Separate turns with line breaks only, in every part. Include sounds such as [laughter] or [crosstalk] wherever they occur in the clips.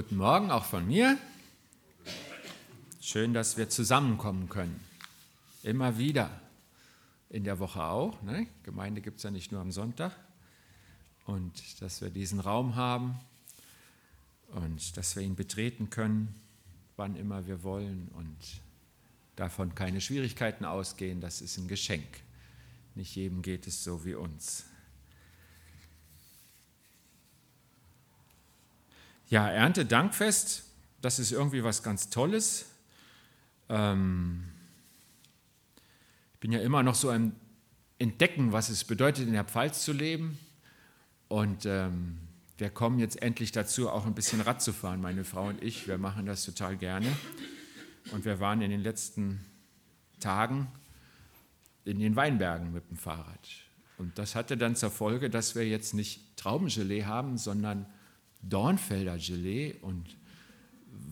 Guten Morgen auch von mir. Schön, dass wir zusammenkommen können. Immer wieder. In der Woche auch. Ne? Gemeinde gibt es ja nicht nur am Sonntag. Und dass wir diesen Raum haben und dass wir ihn betreten können, wann immer wir wollen und davon keine Schwierigkeiten ausgehen, das ist ein Geschenk. Nicht jedem geht es so wie uns. Ja, Erntedankfest, das ist irgendwie was ganz Tolles. Ähm, ich bin ja immer noch so am Entdecken, was es bedeutet, in der Pfalz zu leben. Und ähm, wir kommen jetzt endlich dazu, auch ein bisschen Rad zu fahren, meine Frau und ich. Wir machen das total gerne. Und wir waren in den letzten Tagen in den Weinbergen mit dem Fahrrad. Und das hatte dann zur Folge, dass wir jetzt nicht Traubengelee haben, sondern Dornfelder Gelee und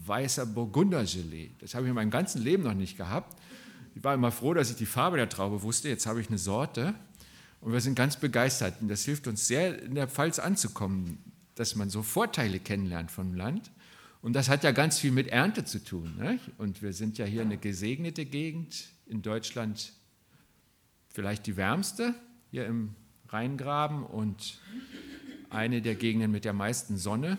weißer Burgunder Gelee. Das habe ich in meinem ganzen Leben noch nicht gehabt. Ich war immer froh, dass ich die Farbe der Traube wusste. Jetzt habe ich eine Sorte und wir sind ganz begeistert. Und das hilft uns sehr, in der Pfalz anzukommen, dass man so Vorteile kennenlernt vom Land. Und das hat ja ganz viel mit Ernte zu tun. Ne? Und wir sind ja hier eine gesegnete Gegend in Deutschland, vielleicht die wärmste hier im Rheingraben und eine der Gegenden mit der meisten Sonne.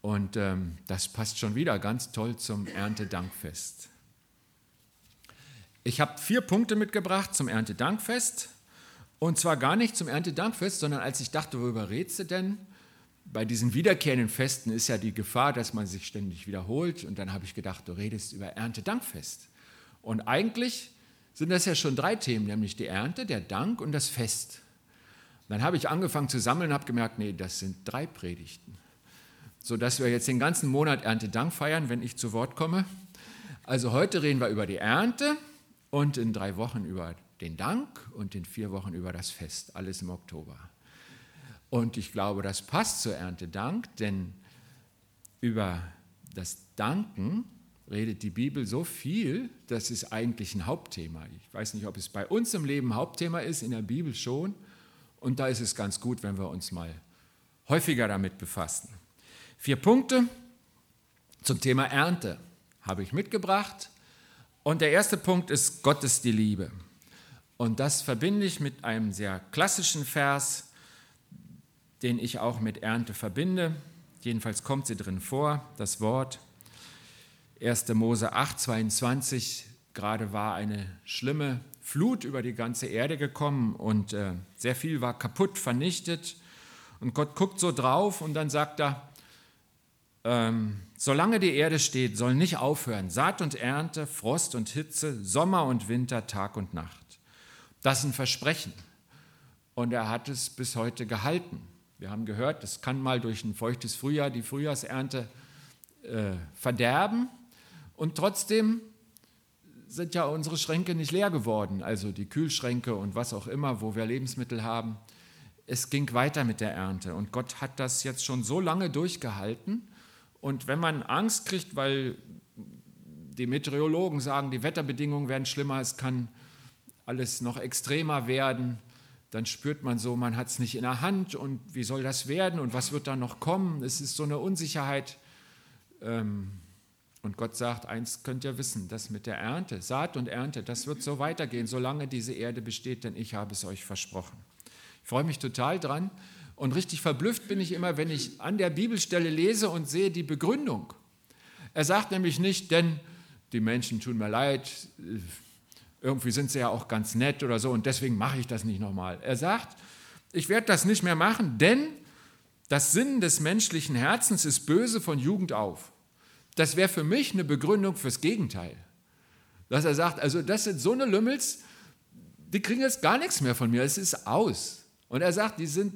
Und ähm, das passt schon wieder ganz toll zum Erntedankfest. Ich habe vier Punkte mitgebracht zum Erntedankfest. Und zwar gar nicht zum Erntedankfest, sondern als ich dachte, worüber redest du denn? Bei diesen wiederkehrenden Festen ist ja die Gefahr, dass man sich ständig wiederholt. Und dann habe ich gedacht, du redest über Erntedankfest. Und eigentlich sind das ja schon drei Themen, nämlich die Ernte, der Dank und das Fest. Dann habe ich angefangen zu sammeln und habe gemerkt, nee, das sind drei Predigten. Sodass wir jetzt den ganzen Monat Erntedank feiern, wenn ich zu Wort komme. Also heute reden wir über die Ernte und in drei Wochen über den Dank und in vier Wochen über das Fest, alles im Oktober. Und ich glaube, das passt zur Erntedank, denn über das Danken redet die Bibel so viel, das ist eigentlich ein Hauptthema. Ich weiß nicht, ob es bei uns im Leben Hauptthema ist, in der Bibel schon, und da ist es ganz gut, wenn wir uns mal häufiger damit befassen. Vier Punkte zum Thema Ernte habe ich mitgebracht. Und der erste Punkt ist, Gott ist die Liebe. Und das verbinde ich mit einem sehr klassischen Vers, den ich auch mit Ernte verbinde. Jedenfalls kommt sie drin vor, das Wort. 1. Mose 8, 22, gerade war eine schlimme Flut über die ganze Erde gekommen und äh, sehr viel war kaputt, vernichtet. Und Gott guckt so drauf und dann sagt er, ähm, solange die Erde steht, soll nicht aufhören Saat und Ernte, Frost und Hitze, Sommer und Winter, Tag und Nacht. Das ist ein Versprechen. Und er hat es bis heute gehalten. Wir haben gehört, es kann mal durch ein feuchtes Frühjahr die Frühjahrsernte äh, verderben. Und trotzdem sind ja unsere Schränke nicht leer geworden, also die Kühlschränke und was auch immer, wo wir Lebensmittel haben. Es ging weiter mit der Ernte und Gott hat das jetzt schon so lange durchgehalten. Und wenn man Angst kriegt, weil die Meteorologen sagen, die Wetterbedingungen werden schlimmer, es kann alles noch extremer werden, dann spürt man so, man hat es nicht in der Hand und wie soll das werden und was wird da noch kommen? Es ist so eine Unsicherheit. Ähm, und Gott sagt, eins könnt ihr wissen, das mit der Ernte, Saat und Ernte, das wird so weitergehen, solange diese Erde besteht, denn ich habe es euch versprochen. Ich freue mich total dran und richtig verblüfft bin ich immer, wenn ich an der Bibelstelle lese und sehe die Begründung. Er sagt nämlich nicht, denn die Menschen tun mir leid, irgendwie sind sie ja auch ganz nett oder so und deswegen mache ich das nicht nochmal. Er sagt, ich werde das nicht mehr machen, denn das Sinn des menschlichen Herzens ist böse von Jugend auf. Das wäre für mich eine Begründung fürs Gegenteil. Dass er sagt, also das sind so eine Lümmels, die kriegen jetzt gar nichts mehr von mir, es ist aus. Und er sagt, die sind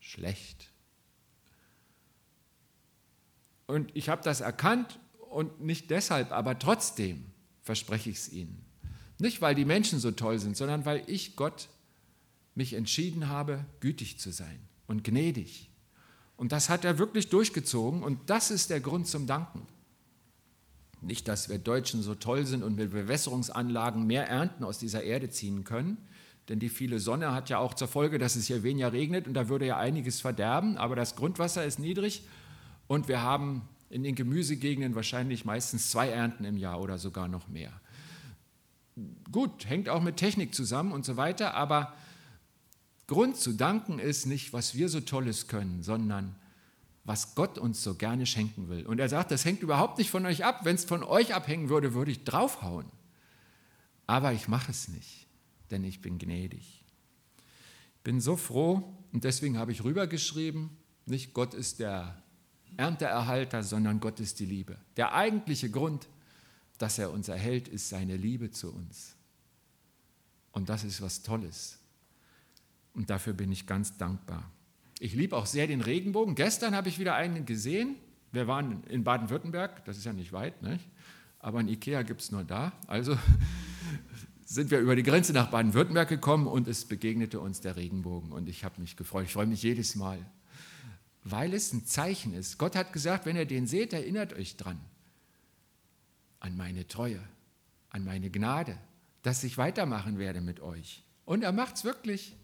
schlecht. Und ich habe das erkannt und nicht deshalb, aber trotzdem verspreche ich es ihnen. Nicht, weil die Menschen so toll sind, sondern weil ich Gott mich entschieden habe, gütig zu sein und gnädig. Und das hat er wirklich durchgezogen und das ist der Grund zum Danken. Nicht, dass wir Deutschen so toll sind und mit Bewässerungsanlagen mehr Ernten aus dieser Erde ziehen können, denn die viele Sonne hat ja auch zur Folge, dass es hier weniger regnet und da würde ja einiges verderben, aber das Grundwasser ist niedrig Und wir haben in den Gemüsegegenden wahrscheinlich meistens zwei Ernten im Jahr oder sogar noch mehr. Gut, hängt auch mit Technik zusammen und so weiter, aber Grund zu danken ist nicht, was wir so Tolles können, sondern was Gott uns so gerne schenken will. Und er sagt, das hängt überhaupt nicht von euch ab. Wenn es von euch abhängen würde, würde ich draufhauen. Aber ich mache es nicht, denn ich bin gnädig. Ich bin so froh und deswegen habe ich rübergeschrieben, nicht Gott ist der Ernteerhalter, sondern Gott ist die Liebe. Der eigentliche Grund, dass er uns erhält, ist seine Liebe zu uns. Und das ist was Tolles. Und dafür bin ich ganz dankbar. Ich liebe auch sehr den Regenbogen. Gestern habe ich wieder einen gesehen. Wir waren in Baden-Württemberg, das ist ja nicht weit, nicht? aber ein Ikea gibt es nur da. Also [laughs] sind wir über die Grenze nach Baden-Württemberg gekommen und es begegnete uns der Regenbogen. Und ich habe mich gefreut. Ich freue mich jedes Mal, weil es ein Zeichen ist. Gott hat gesagt, wenn ihr den seht, erinnert euch dran. An meine Treue, an meine Gnade, dass ich weitermachen werde mit euch. Und er macht es wirklich.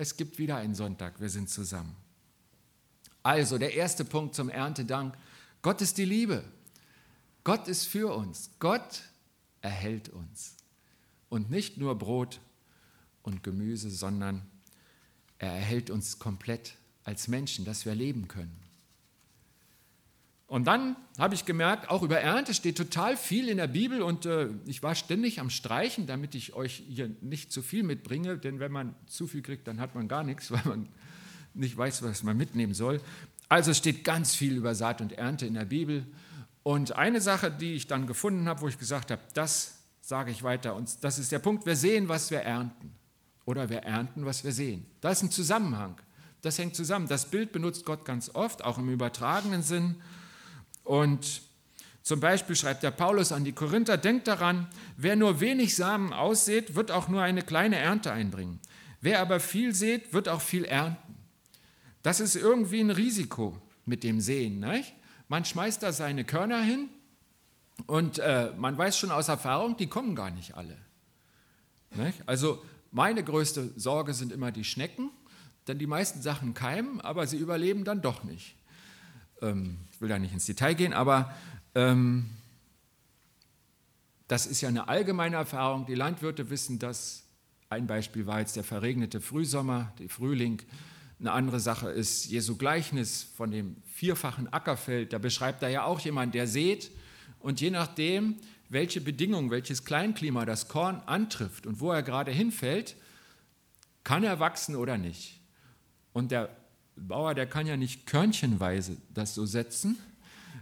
Es gibt wieder einen Sonntag, wir sind zusammen. Also der erste Punkt zum Erntedank. Gott ist die Liebe. Gott ist für uns. Gott erhält uns. Und nicht nur Brot und Gemüse, sondern er erhält uns komplett als Menschen, dass wir leben können. Und dann habe ich gemerkt, auch über Ernte steht total viel in der Bibel und äh, ich war ständig am Streichen, damit ich euch hier nicht zu viel mitbringe, denn wenn man zu viel kriegt, dann hat man gar nichts, [laughs] weil man nicht weiß, was man mitnehmen soll. Also steht ganz viel über Saat und Ernte in der Bibel. Und eine Sache, die ich dann gefunden habe, wo ich gesagt habe, das sage ich weiter, und das ist der Punkt, wir sehen, was wir ernten. Oder wir ernten, was wir sehen. Da ist ein Zusammenhang. Das hängt zusammen. Das Bild benutzt Gott ganz oft, auch im übertragenen Sinn. Und zum Beispiel schreibt der Paulus an die Korinther, denkt daran, wer nur wenig Samen aussät, wird auch nur eine kleine Ernte einbringen. Wer aber viel sät, wird auch viel ernten. Das ist irgendwie ein Risiko mit dem Sehen. Nicht? Man schmeißt da seine Körner hin und äh, man weiß schon aus Erfahrung, die kommen gar nicht alle. Nicht? Also meine größte Sorge sind immer die Schnecken, denn die meisten Sachen keimen, aber sie überleben dann doch nicht. Ähm, ich will da nicht ins Detail gehen, aber ähm, das ist ja eine allgemeine Erfahrung. Die Landwirte wissen das. Ein Beispiel war jetzt der verregnete Frühsommer, der Frühling. Eine andere Sache ist Jesu Gleichnis von dem vierfachen Ackerfeld. Da beschreibt er ja auch jemand, der sät und je nachdem, welche Bedingungen, welches Kleinklima das Korn antrifft und wo er gerade hinfällt, kann er wachsen oder nicht. Und der Bauer, der kann ja nicht körnchenweise das so setzen,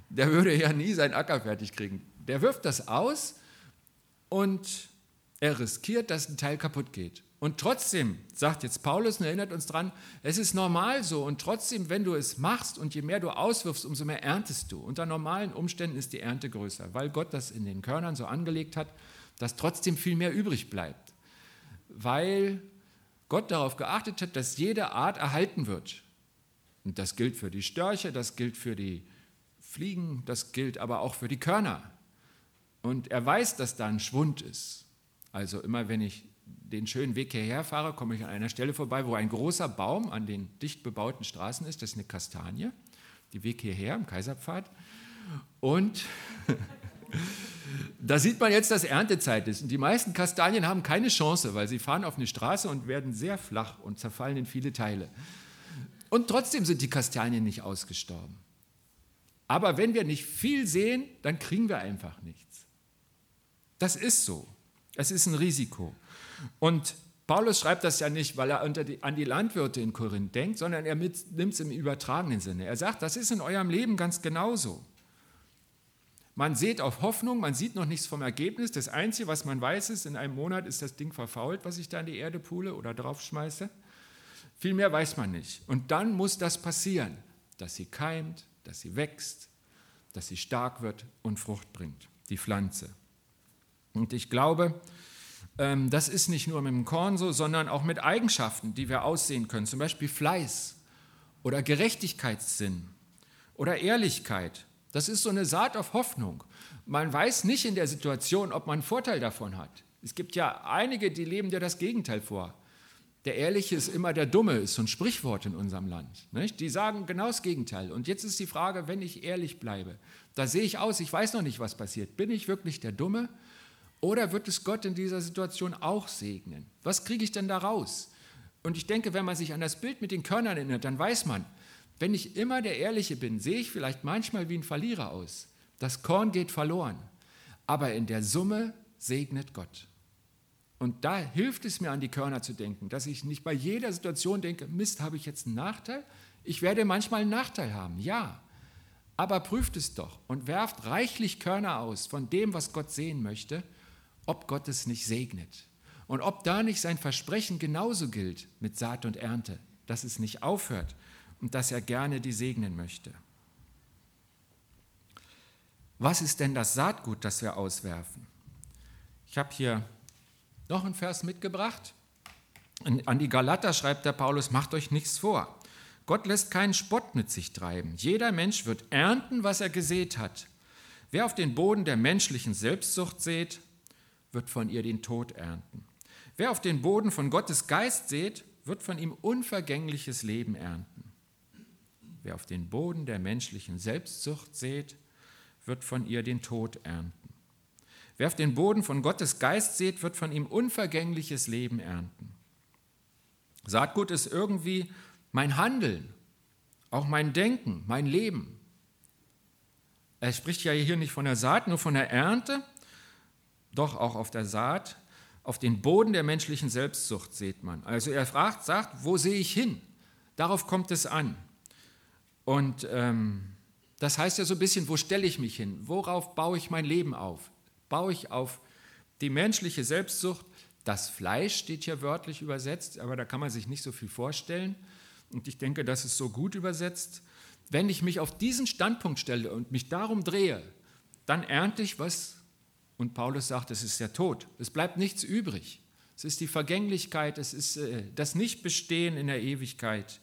der würde ja nie seinen Acker fertig kriegen. Der wirft das aus und er riskiert, dass ein Teil kaputt geht. Und trotzdem, sagt jetzt Paulus und erinnert uns dran, es ist normal so und trotzdem, wenn du es machst und je mehr du auswirfst, umso mehr erntest du. Unter normalen Umständen ist die Ernte größer, weil Gott das in den Körnern so angelegt hat, dass trotzdem viel mehr übrig bleibt. Weil Gott darauf geachtet hat, dass jede Art erhalten wird. Und das gilt für die Störche, das gilt für die Fliegen, das gilt aber auch für die Körner. Und er weiß, dass da ein Schwund ist. Also immer wenn ich den schönen Weg hierher fahre, komme ich an einer Stelle vorbei, wo ein großer Baum an den dicht bebauten Straßen ist. Das ist eine Kastanie, die Weg hierher im Kaiserpfad. Und [laughs] da sieht man jetzt, dass Erntezeit ist. Und die meisten Kastanien haben keine Chance, weil sie fahren auf eine Straße und werden sehr flach und zerfallen in viele Teile. Und trotzdem sind die Kastanien nicht ausgestorben. Aber wenn wir nicht viel sehen, dann kriegen wir einfach nichts. Das ist so. Es ist ein Risiko. Und Paulus schreibt das ja nicht, weil er die, an die Landwirte in Korinth denkt, sondern er nimmt es im übertragenen Sinne. Er sagt, das ist in eurem Leben ganz genauso. Man sieht auf Hoffnung, man sieht noch nichts vom Ergebnis. Das Einzige, was man weiß, ist, in einem Monat ist das Ding verfault, was ich da in die Erde pule oder draufschmeiße. Viel mehr weiß man nicht. Und dann muss das passieren, dass sie keimt, dass sie wächst, dass sie stark wird und Frucht bringt, die Pflanze. Und ich glaube, ähm, das ist nicht nur mit dem Korn so, sondern auch mit Eigenschaften, die wir aussehen können, zum Beispiel Fleiß oder Gerechtigkeitssinn oder Ehrlichkeit. Das ist so eine Saat auf Hoffnung. Man weiß nicht in der Situation, ob man einen Vorteil davon hat. Es gibt ja einige, die leben dir das Gegenteil vor. Der Ehrliche ist immer der Dumme, ist so ein Sprichwort in unserem Land. Nicht? Die sagen genau das Gegenteil. Und jetzt ist die Frage, wenn ich ehrlich bleibe, da sehe ich aus, ich weiß noch nicht, was passiert. Bin ich wirklich der Dumme oder wird es Gott in dieser Situation auch segnen? Was kriege ich denn da raus? Und ich denke, wenn man sich an das Bild mit den Körnern erinnert, dann weiß man, wenn ich immer der Ehrliche bin, sehe ich vielleicht manchmal wie ein Verlierer aus. Das Korn geht verloren. Aber in der Summe segnet Gott. Und da hilft es mir, an die Körner zu denken, dass ich nicht bei jeder Situation denke, Mist, habe ich jetzt einen Nachteil? Ich werde manchmal einen Nachteil haben, ja. Aber prüft es doch und werft reichlich Körner aus von dem, was Gott sehen möchte, ob Gott es nicht segnet. Und ob da nicht sein Versprechen genauso gilt mit Saat und Ernte, dass es nicht aufhört und dass er gerne die segnen möchte. Was ist denn das Saatgut, das wir auswerfen? Ich habe hier noch einen Vers mitgebracht. An die Galater schreibt der Paulus, macht euch nichts vor. Gott lässt keinen Spott mit sich treiben. Jeder Mensch wird ernten, was er gesät hat. Wer auf den Boden der menschlichen Selbstsucht sät, wird von ihr den Tod ernten. Wer auf den Boden von Gottes Geist sät, wird von ihm unvergängliches Leben ernten. Wer auf den Boden der menschlichen Selbstsucht sät, wird von ihr den Tod ernten. Wer auf den Boden von Gottes Geist sät, wird von ihm unvergängliches Leben ernten. Saatgut ist irgendwie mein Handeln, auch mein Denken, mein Leben. Er spricht ja hier nicht von der Saat, nur von der Ernte, doch auch auf der Saat, auf den Boden der menschlichen Selbstsucht sieht man. Also er fragt, sagt, wo sehe ich hin? Darauf kommt es an. Und ähm, das heißt ja so ein bisschen, wo stelle ich mich hin? Worauf baue ich mein Leben auf? Baue ich auf die menschliche Selbstsucht? Das Fleisch steht hier wörtlich übersetzt, aber da kann man sich nicht so viel vorstellen. Und ich denke, das ist so gut übersetzt. Wenn ich mich auf diesen Standpunkt stelle und mich darum drehe, dann ernte ich was. Und Paulus sagt, es ist der Tod. Es bleibt nichts übrig. Es ist die Vergänglichkeit, es ist äh, das Nichtbestehen in der Ewigkeit.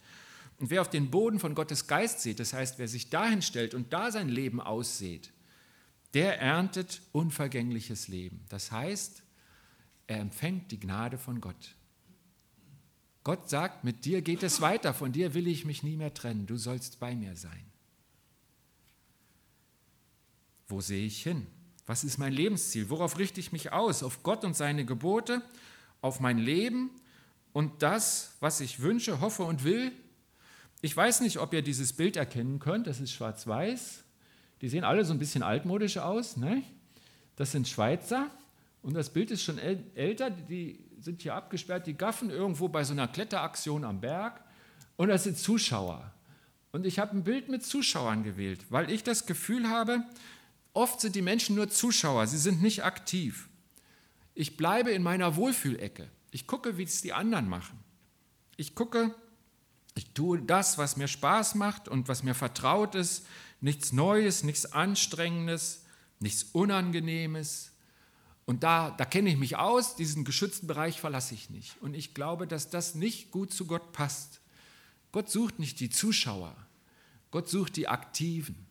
Und wer auf den Boden von Gottes Geist sieht, das heißt, wer sich dahin stellt und da sein Leben aussieht, der erntet unvergängliches Leben. Das heißt, er empfängt die Gnade von Gott. Gott sagt, mit dir geht es weiter, von dir will ich mich nie mehr trennen, du sollst bei mir sein. Wo sehe ich hin? Was ist mein Lebensziel? Worauf richte ich mich aus? Auf Gott und seine Gebote, auf mein Leben und das, was ich wünsche, hoffe und will? Ich weiß nicht, ob ihr dieses Bild erkennen könnt, das ist schwarz-weiß. Die sehen alle so ein bisschen altmodisch aus. Ne? Das sind Schweizer und das Bild ist schon älter. Die sind hier abgesperrt, die gaffen irgendwo bei so einer Kletteraktion am Berg und das sind Zuschauer. Und ich habe ein Bild mit Zuschauern gewählt, weil ich das Gefühl habe, oft sind die Menschen nur Zuschauer, sie sind nicht aktiv. Ich bleibe in meiner Wohlfühlecke. Ich gucke, wie es die anderen machen. Ich gucke, ich tue das, was mir Spaß macht und was mir vertraut ist. Nichts Neues, nichts Anstrengendes, nichts Unangenehmes. Und da, da kenne ich mich aus, diesen geschützten Bereich verlasse ich nicht. Und ich glaube, dass das nicht gut zu Gott passt. Gott sucht nicht die Zuschauer, Gott sucht die Aktiven.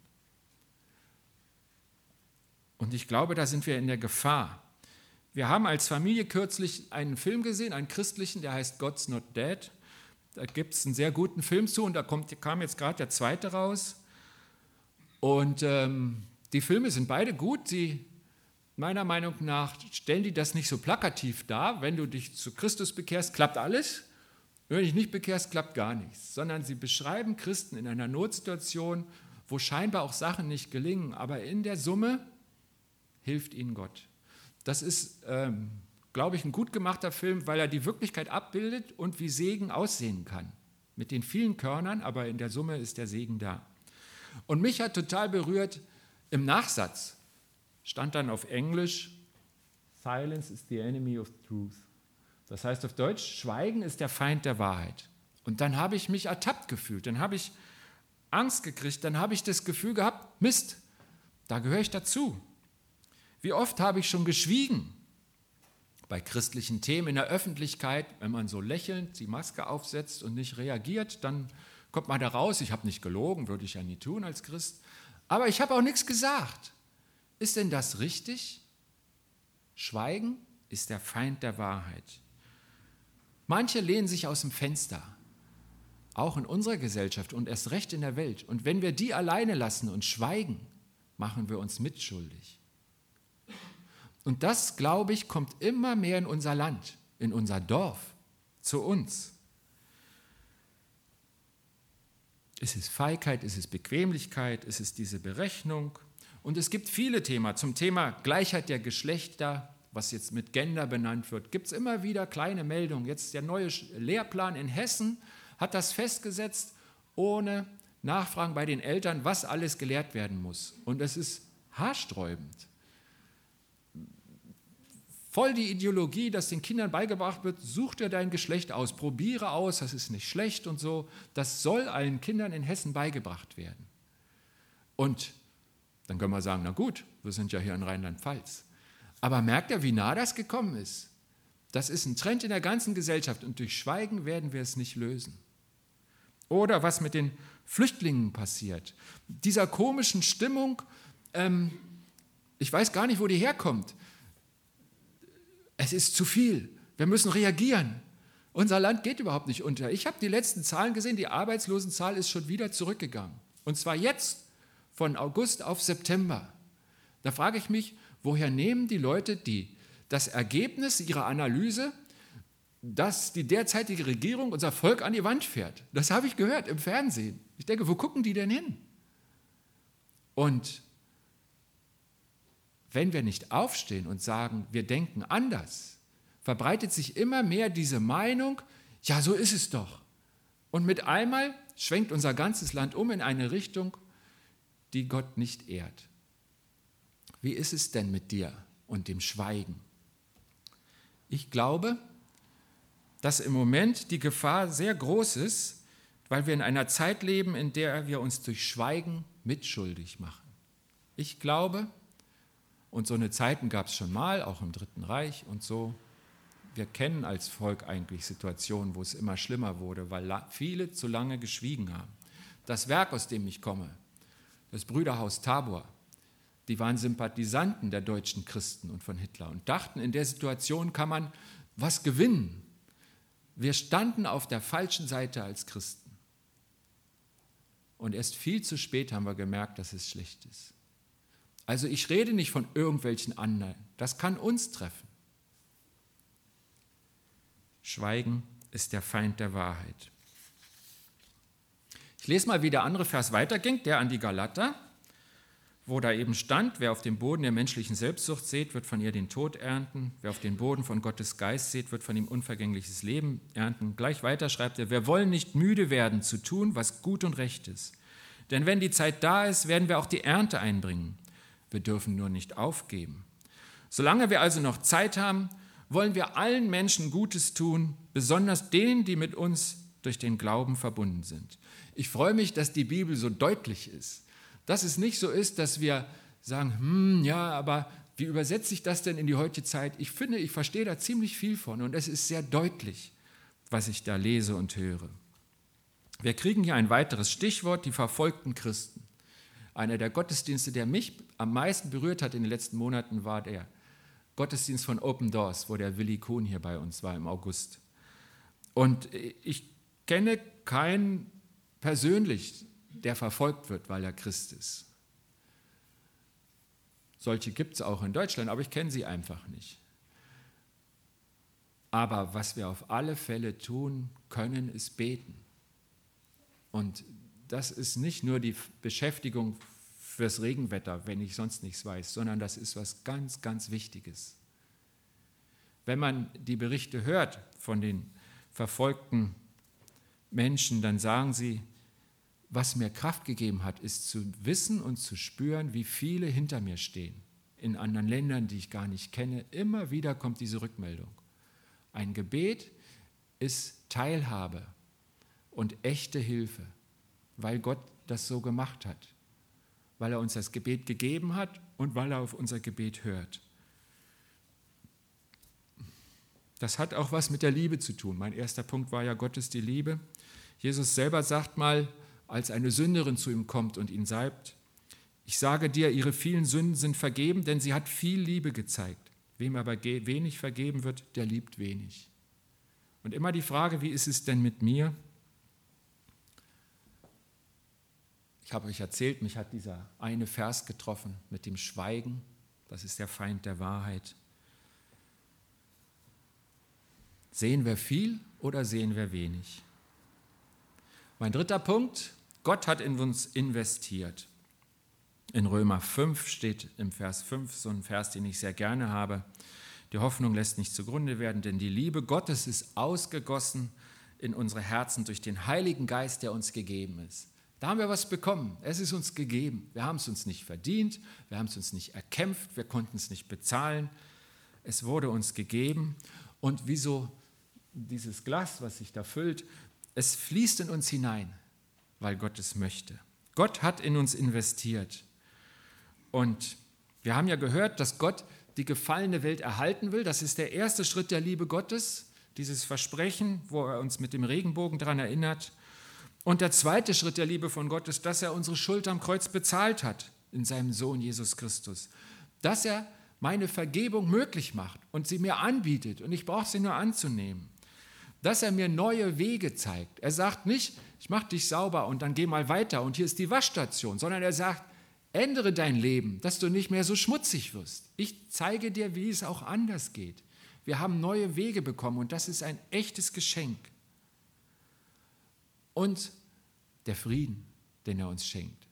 Und ich glaube, da sind wir in der Gefahr. Wir haben als Familie kürzlich einen Film gesehen, einen christlichen, der heißt God's Not Dead. Da gibt es einen sehr guten Film zu und da kommt, kam jetzt gerade der zweite raus. Und ähm, die Filme sind beide gut. Sie, meiner Meinung nach, stellen die das nicht so plakativ dar. Wenn du dich zu Christus bekehrst, klappt alles. Wenn du dich nicht bekehrst, klappt gar nichts. Sondern sie beschreiben Christen in einer Notsituation, wo scheinbar auch Sachen nicht gelingen. Aber in der Summe hilft ihnen Gott. Das ist ähm, glaube ich, ein gut gemachter Film, weil er die Wirklichkeit abbildet und wie Segen aussehen kann. Mit den vielen Körnern, aber in der Summe ist der Segen da. Und mich hat total berührt, im Nachsatz stand dann auf Englisch, Silence is the enemy of truth. Das heißt auf Deutsch, Schweigen ist der Feind der Wahrheit. Und dann habe ich mich ertappt gefühlt, dann habe ich Angst gekriegt, dann habe ich das Gefühl gehabt, Mist, da gehöre ich dazu. Wie oft habe ich schon geschwiegen bei christlichen Themen in der Öffentlichkeit, wenn man so lächelnd die Maske aufsetzt und nicht reagiert, dann kommt man da raus, ich habe nicht gelogen, würde ich ja nie tun als Christ, aber ich habe auch nichts gesagt. Ist denn das richtig? Schweigen ist der Feind der Wahrheit. Manche lehnen sich aus dem Fenster, auch in unserer Gesellschaft und erst recht in der Welt. Und wenn wir die alleine lassen und schweigen, machen wir uns mitschuldig. Und das, glaube ich, kommt immer mehr in unser Land, in unser Dorf, zu uns. Ist es Feigheit, ist es Bequemlichkeit, ist es diese Berechnung? Und es gibt viele Themen. Zum Thema Gleichheit der Geschlechter, was jetzt mit Gender benannt wird, gibt es immer wieder kleine Meldungen. Jetzt der neue Lehrplan in Hessen hat das festgesetzt, ohne Nachfragen bei den Eltern, was alles gelehrt werden muss. Und es ist haarsträubend. Voll die Ideologie, dass den Kindern beigebracht wird, such dir dein Geschlecht aus, probiere aus, das ist nicht schlecht und so. Das soll allen Kindern in Hessen beigebracht werden. Und dann können wir sagen, na gut, wir sind ja hier in Rheinland-Pfalz. Aber merkt ihr, wie nah das gekommen ist? Das ist ein Trend in der ganzen Gesellschaft und durch Schweigen werden wir es nicht lösen. Oder was mit den Flüchtlingen passiert. Dieser komischen Stimmung, ähm, ich weiß gar nicht, wo die herkommt es ist zu viel, wir müssen reagieren. Unser Land geht überhaupt nicht unter. Ich habe die letzten Zahlen gesehen, die Arbeitslosenzahl ist schon wieder zurückgegangen. Und zwar jetzt von August auf September. Da frage ich mich, woher nehmen die Leute die, das Ergebnis ihrer Analyse, dass die derzeitige Regierung unser Volk an die Wand fährt? Das habe ich gehört im Fernsehen. Ich denke, wo gucken die denn hin? Und wenn wir nicht aufstehen und sagen, wir denken anders, verbreitet sich immer mehr diese Meinung, ja, so ist es doch. Und mit einmal schwenkt unser ganzes Land um in eine Richtung, die Gott nicht ehrt. Wie ist es denn mit dir und dem Schweigen? Ich glaube, dass im Moment die Gefahr sehr groß ist, weil wir in einer Zeit leben, in der wir uns durch Schweigen mitschuldig machen. Ich glaube, und so eine Zeiten gab es schon mal, auch im Dritten Reich und so. Wir kennen als Volk eigentlich Situationen, wo es immer schlimmer wurde, weil viele zu lange geschwiegen haben. Das Werk, aus dem ich komme, das Brüderhaus Tabor, die waren Sympathisanten der deutschen Christen und von Hitler und dachten, in der Situation kann man was gewinnen. Wir standen auf der falschen Seite als Christen. Und erst viel zu spät haben wir gemerkt, dass es schlecht ist. Also ich rede nicht von irgendwelchen anderen. Das kann uns treffen. Schweigen ist der Feind der Wahrheit. Ich lese mal, wie der andere Vers weiterging, der an die Galater, wo da eben stand, wer auf dem Boden der menschlichen Selbstsucht sät, wird von ihr den Tod ernten. Wer auf den Boden von Gottes Geist sät, wird von ihm unvergängliches Leben ernten. Gleich weiter schreibt er, wir wollen nicht müde werden zu tun, was gut und recht ist. Denn wenn die Zeit da ist, werden wir auch die Ernte einbringen. Wir dürfen nur nicht aufgeben. Solange wir also noch Zeit haben, wollen wir allen Menschen Gutes tun, besonders denen, die mit uns durch den Glauben verbunden sind. Ich freue mich, dass die Bibel so deutlich ist. Dass es nicht so ist, dass wir sagen, hm, ja, aber wie übersetze ich das denn in die heutige Zeit? Ich finde, ich verstehe da ziemlich viel von und es ist sehr deutlich, was ich da lese und höre. Wir kriegen hier ein weiteres Stichwort, die verfolgten Christen. Einer der Gottesdienste, der mich am meisten berührt hat in den letzten Monaten, war der Gottesdienst von Open Doors, wo der Willi Kuhn hier bei uns war im August. Und ich kenne keinen persönlich, der verfolgt wird, weil er Christ ist. Solche gibt es auch in Deutschland, aber ich kenne sie einfach nicht. Aber was wir auf alle Fälle tun können, ist beten. Und das ist nicht nur die Beschäftigung fürs Regenwetter, wenn ich sonst nichts weiß, sondern das ist was ganz, ganz Wichtiges. Wenn man die Berichte hört von den verfolgten Menschen, dann sagen sie, was mir Kraft gegeben hat, ist zu wissen und zu spüren, wie viele hinter mir stehen. In anderen Ländern, die ich gar nicht kenne, immer wieder kommt diese Rückmeldung. Ein Gebet ist Teilhabe und echte Hilfe weil Gott das so gemacht hat, weil er uns das Gebet gegeben hat und weil er auf unser Gebet hört. Das hat auch was mit der Liebe zu tun. Mein erster Punkt war ja, Gott ist die Liebe. Jesus selber sagt mal, als eine Sünderin zu ihm kommt und ihn salbt, ich sage dir, ihre vielen Sünden sind vergeben, denn sie hat viel Liebe gezeigt. Wem aber wenig vergeben wird, der liebt wenig. Und immer die Frage, wie ist es denn mit mir? Habe euch erzählt, mich hat dieser eine Vers getroffen mit dem Schweigen. Das ist der Feind der Wahrheit. Sehen wir viel oder sehen wir wenig? Mein dritter Punkt, Gott hat in uns investiert. In Römer 5 steht im Vers 5 so ein Vers, den ich sehr gerne habe. Die Hoffnung lässt nicht zugrunde werden, denn die Liebe Gottes ist ausgegossen in unsere Herzen durch den Heiligen Geist, der uns gegeben ist. Da haben wir was bekommen. Es ist uns gegeben. Wir haben es uns nicht verdient, wir haben es uns nicht erkämpft, wir konnten es nicht bezahlen. Es wurde uns gegeben. Und wieso dieses Glas, was sich da füllt, es fließt in uns hinein, weil Gott es möchte. Gott hat in uns investiert. Und wir haben ja gehört, dass Gott die gefallene Welt erhalten will. Das ist der erste Schritt der Liebe Gottes, dieses Versprechen, wo er uns mit dem Regenbogen daran erinnert. Und der zweite Schritt der Liebe von Gott ist, dass er unsere Schuld am Kreuz bezahlt hat in seinem Sohn Jesus Christus. Dass er meine Vergebung möglich macht und sie mir anbietet und ich brauche sie nur anzunehmen dass er mir neue Wege zeigt. Er sagt nicht, ich mache dich sauber und dann geh mal weiter und hier ist die Waschstation, sondern er sagt, ändere dein Leben, dass du nicht mehr so schmutzig wirst. Ich zeige dir, wie es auch anders geht. Wir haben neue Wege bekommen und das ist ein echtes Geschenk. Und der Frieden, den er uns schenkt.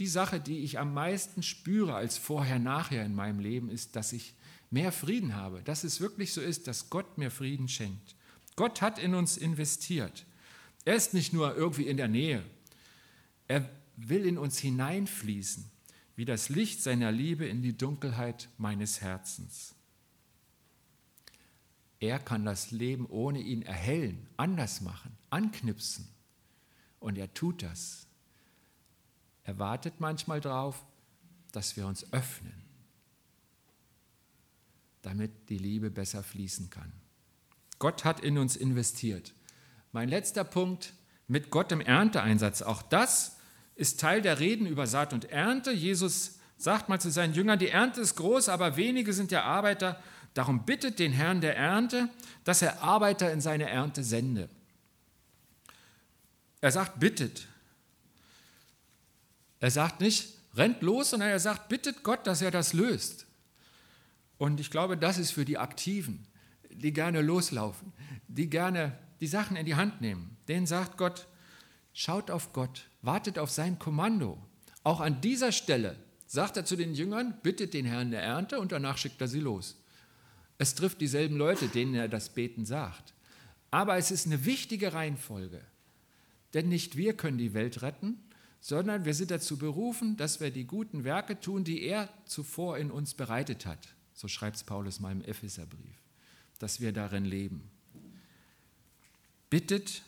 Die Sache, die ich am meisten spüre als vorher-nachher in meinem Leben, ist, dass ich mehr Frieden habe, dass es wirklich so ist, dass Gott mir Frieden schenkt. Gott hat in uns investiert. Er ist nicht nur irgendwie in der Nähe. Er will in uns hineinfließen, wie das Licht seiner Liebe in die Dunkelheit meines Herzens. Er kann das Leben ohne ihn erhellen, anders machen, anknipsen. Und er tut das. Er wartet manchmal darauf, dass wir uns öffnen, damit die Liebe besser fließen kann. Gott hat in uns investiert. Mein letzter Punkt mit Gott im Ernteeinsatz. Auch das ist Teil der Reden über Saat und Ernte. Jesus sagt mal zu seinen Jüngern, die Ernte ist groß, aber wenige sind der Arbeiter. Darum bittet den Herrn der Ernte, dass er Arbeiter in seine Ernte sende. Er sagt, bittet. Er sagt nicht, rennt los, sondern er sagt, bittet Gott, dass er das löst. Und ich glaube, das ist für die Aktiven die gerne loslaufen, die gerne die Sachen in die Hand nehmen. Denen sagt Gott, schaut auf Gott, wartet auf sein Kommando. Auch an dieser Stelle sagt er zu den Jüngern, bittet den Herrn der Ernte und danach schickt er sie los. Es trifft dieselben Leute, denen er das Beten sagt. Aber es ist eine wichtige Reihenfolge. Denn nicht wir können die Welt retten, sondern wir sind dazu berufen, dass wir die guten Werke tun, die er zuvor in uns bereitet hat. So schreibt es Paulus mal im Epheserbrief dass wir darin leben. Bittet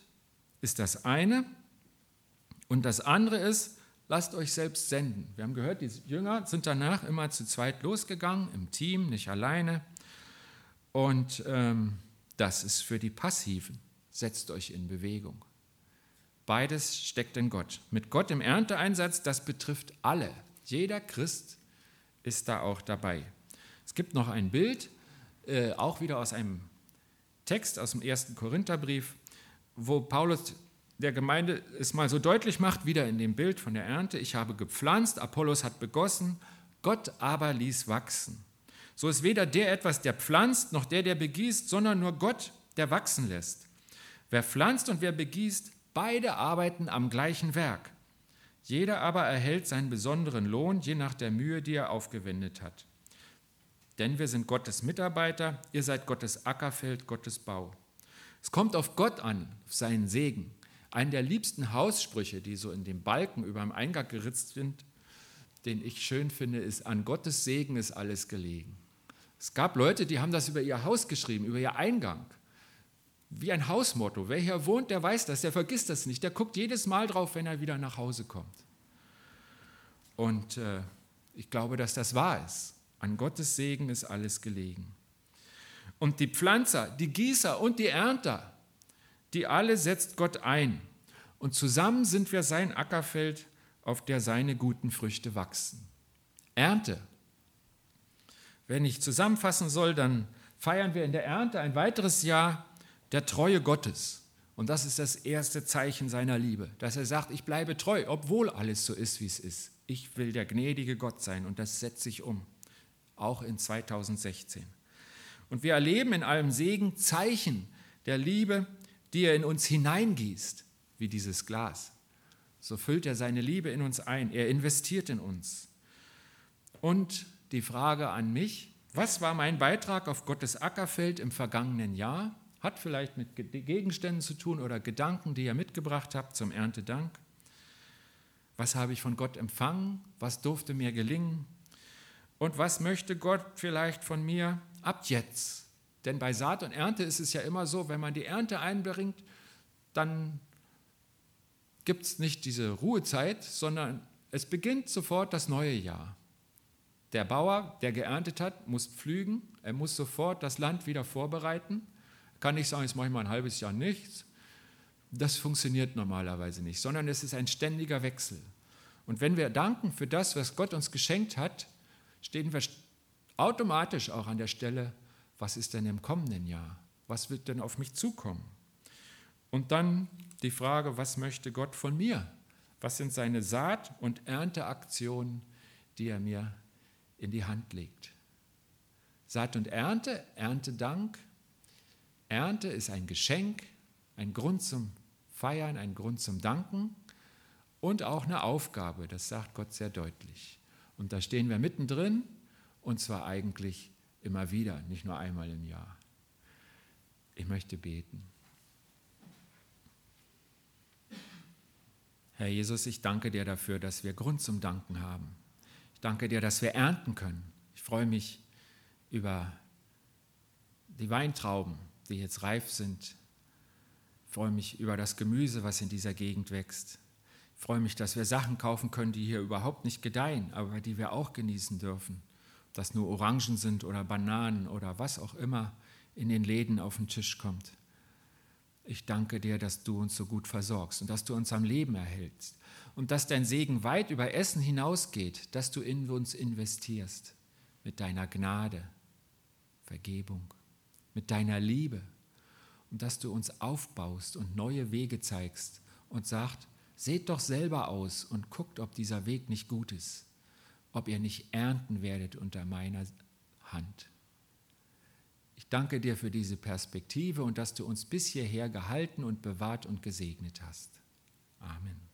ist das eine und das andere ist, lasst euch selbst senden. Wir haben gehört, die Jünger sind danach immer zu zweit losgegangen, im Team, nicht alleine. Und ähm, das ist für die Passiven. Setzt euch in Bewegung. Beides steckt in Gott. Mit Gott im Ernteeinsatz, das betrifft alle. Jeder Christ ist da auch dabei. Es gibt noch ein Bild, äh, auch wieder aus einem Text aus dem ersten Korintherbrief, wo Paulus der Gemeinde es mal so deutlich macht, wieder in dem Bild von der Ernte. Ich habe gepflanzt, Apollos hat begossen, Gott aber ließ wachsen. So ist weder der etwas, der pflanzt, noch der, der begießt, sondern nur Gott, der wachsen lässt. Wer pflanzt und wer begießt, beide arbeiten am gleichen Werk. Jeder aber erhält seinen besonderen Lohn, je nach der Mühe, die er aufgewendet hat. Denn wir sind Gottes Mitarbeiter, ihr seid Gottes Ackerfeld, Gottes Bau. Es kommt auf Gott an, auf seinen Segen. Einen der liebsten Haussprüche, die so in dem Balken über dem Eingang geritzt sind, den ich schön finde, ist, an Gottes Segen ist alles gelegen. Es gab Leute, die haben das über ihr Haus geschrieben, über ihr Eingang. Wie ein Hausmotto. Wer hier wohnt, der weiß das, der vergisst das nicht. Der guckt jedes Mal drauf, wenn er wieder nach Hause kommt. Und äh, ich glaube, dass das wahr ist. An Gottes Segen ist alles gelegen. Und die Pflanzer, die Gießer und die Ernter, die alle setzt Gott ein. Und zusammen sind wir sein Ackerfeld, auf der seine guten Früchte wachsen. Ernte. Wenn ich zusammenfassen soll, dann feiern wir in der Ernte ein weiteres Jahr der Treue Gottes. Und das ist das erste Zeichen seiner Liebe, dass er sagt, ich bleibe treu, obwohl alles so ist, wie es ist. Ich will der gnädige Gott sein und das setze ich um, auch in 2016. Und wir erleben in allem Segen Zeichen der Liebe, die er in uns hineingießt, wie dieses Glas. So füllt er seine Liebe in uns ein, er investiert in uns. Und die Frage an mich, was war mein Beitrag auf Gottes Ackerfeld im vergangenen Jahr? Hat vielleicht mit Gegenständen zu tun oder Gedanken, die ihr mitgebracht habt zum Erntedank. Was habe ich von Gott empfangen? Was durfte mir gelingen? Und was möchte Gott vielleicht von mir ab jetzt? Denn bei Saat und Ernte ist es ja immer so, wenn man die Ernte einbringt, dann gibt es nicht diese Ruhezeit, sondern es beginnt sofort das neue Jahr. Der Bauer, der geerntet hat, muss pflügen, er muss sofort das Land wieder vorbereiten. Kann nicht sagen, jetzt mache ich mal ein halbes Jahr nichts. Das funktioniert normalerweise nicht, sondern es ist ein ständiger Wechsel. Und wenn wir danken für das, was Gott uns geschenkt hat, stehen wir automatisch auch an der Stelle, was ist denn im kommenden Jahr? Was wird denn auf mich zukommen? Und dann die Frage, was möchte Gott von mir? Was sind seine Saat- und Ernteaktionen, die er mir in die Hand legt? Saat und Ernte, Erntedank, Ernte ist ein Geschenk, ein Grund zum Feiern, ein Grund zum Danken und auch eine Aufgabe, das sagt Gott sehr deutlich. Und da stehen wir mittendrin und zwar eigentlich immer wieder, nicht nur einmal im Jahr. Ich möchte beten. Herr Jesus, ich danke dir dafür, dass wir Grund zum Danken haben. Ich danke dir, dass wir ernten können. Ich freue mich über die Weintrauben, die jetzt reif sind. Ich freue mich über das Gemüse, was in dieser Gegend wächst. Ich freue mich, dass wir Sachen kaufen können, die hier überhaupt nicht gedeihen, aber die wir auch genießen dürfen. Ob das nur Orangen sind oder Bananen oder was auch immer in den Läden auf den Tisch kommt. Ich danke dir, dass du uns so gut versorgst und dass du uns am Leben erhältst und dass dein Segen weit über Essen hinausgeht, dass du in uns investierst mit deiner Gnade, Vergebung mit deiner Liebe und dass du uns aufbaust und neue Wege zeigst und sagt, seht doch selber aus und guckt, ob dieser Weg nicht gut ist, ob ihr nicht ernten werdet unter meiner Hand. Ich danke dir für diese Perspektive und dass du uns bis hierher gehalten und bewahrt und gesegnet hast. Amen.